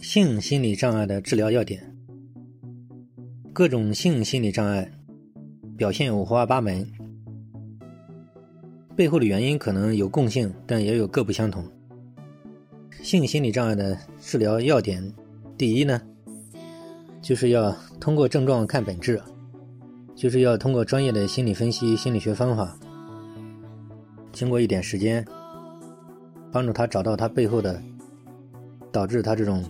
性心理障碍的治疗要点。各种性心理障碍表现五花八门，背后的原因可能有共性，但也有各不相同。性心理障碍的治疗要点，第一呢，就是要通过症状看本质，就是要通过专业的心理分析、心理学方法，经过一点时间，帮助他找到他背后的导致他这种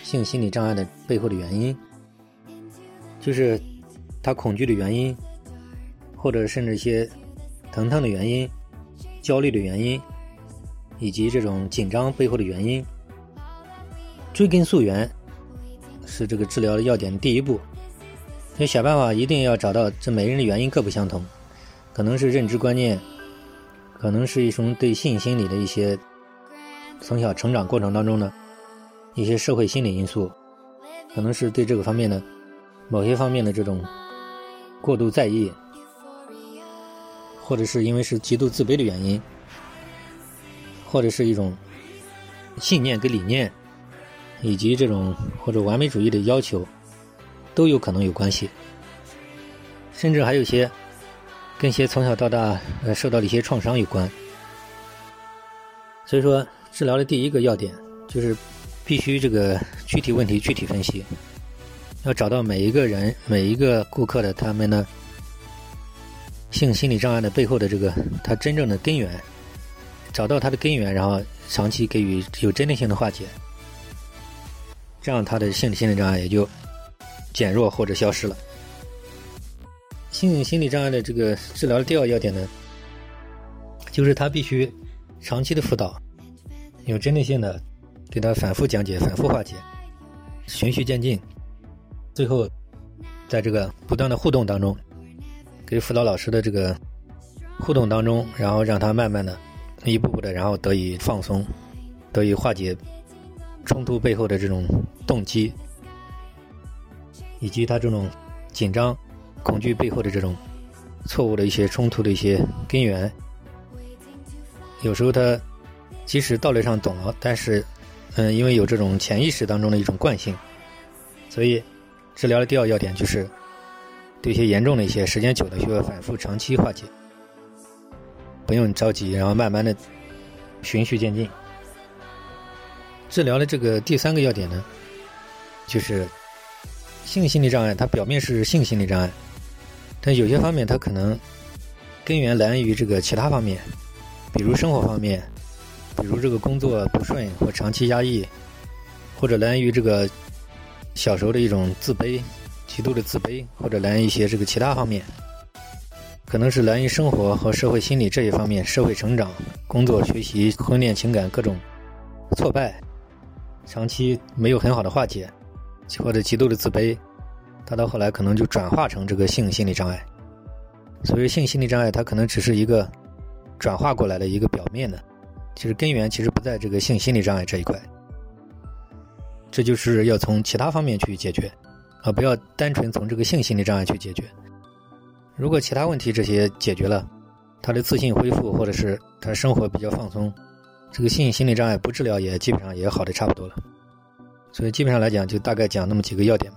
性心理障碍的背后的原因，就是他恐惧的原因，或者甚至一些疼痛的原因、焦虑的原因。以及这种紧张背后的原因，追根溯源是这个治疗的要点的第一步。要想办法，一定要找到这每个人的原因各不相同，可能是认知观念，可能是一种对性心理的一些从小成长过程当中呢一些社会心理因素，可能是对这个方面的某些方面的这种过度在意，或者是因为是极度自卑的原因。或者是一种信念跟理念，以及这种或者完美主义的要求，都有可能有关系。甚至还有些跟些从小到大呃受到的一些创伤有关。所以说，治疗的第一个要点就是必须这个具体问题具体分析，要找到每一个人每一个顾客的他们的性心理障碍的背后的这个他真正的根源。找到他的根源，然后长期给予有针对性的化解，这样他的性心理障碍也就减弱或者消失了。性心理障碍的这个治疗的第二要点呢，就是他必须长期的辅导，有针对性的给他反复讲解、反复化解，循序渐进，最后在这个不断的互动当中，给辅导老师的这个互动当中，然后让他慢慢的。一步步的，然后得以放松，得以化解冲突背后的这种动机，以及他这种紧张、恐惧背后的这种错误的一些冲突的一些根源。有时候他即使道理上懂了，但是，嗯，因为有这种潜意识当中的一种惯性，所以治疗的第二要点就是对一些严重的一些、时间久的需要反复长期化解。不用着急，然后慢慢的循序渐进。治疗的这个第三个要点呢，就是性心理障碍，它表面是性心理障碍，但有些方面它可能根源来源于这个其他方面，比如生活方面，比如这个工作不顺或长期压抑，或者来源于这个小时候的一种自卑，极度的自卑，或者来源于一些这个其他方面。可能是来源于生活和社会心理这一方面，社会成长、工作、学习、婚恋、情感各种挫败，长期没有很好的化解，或者极度的自卑，他到后来可能就转化成这个性心理障碍。所以性心理障碍它可能只是一个转化过来的一个表面的，其实根源其实不在这个性心理障碍这一块。这就是要从其他方面去解决，而不要单纯从这个性心理障碍去解决。如果其他问题这些解决了，他的自信恢复，或者是他生活比较放松，这个性心理障碍不治疗也基本上也好的差不多了。所以基本上来讲，就大概讲那么几个要点。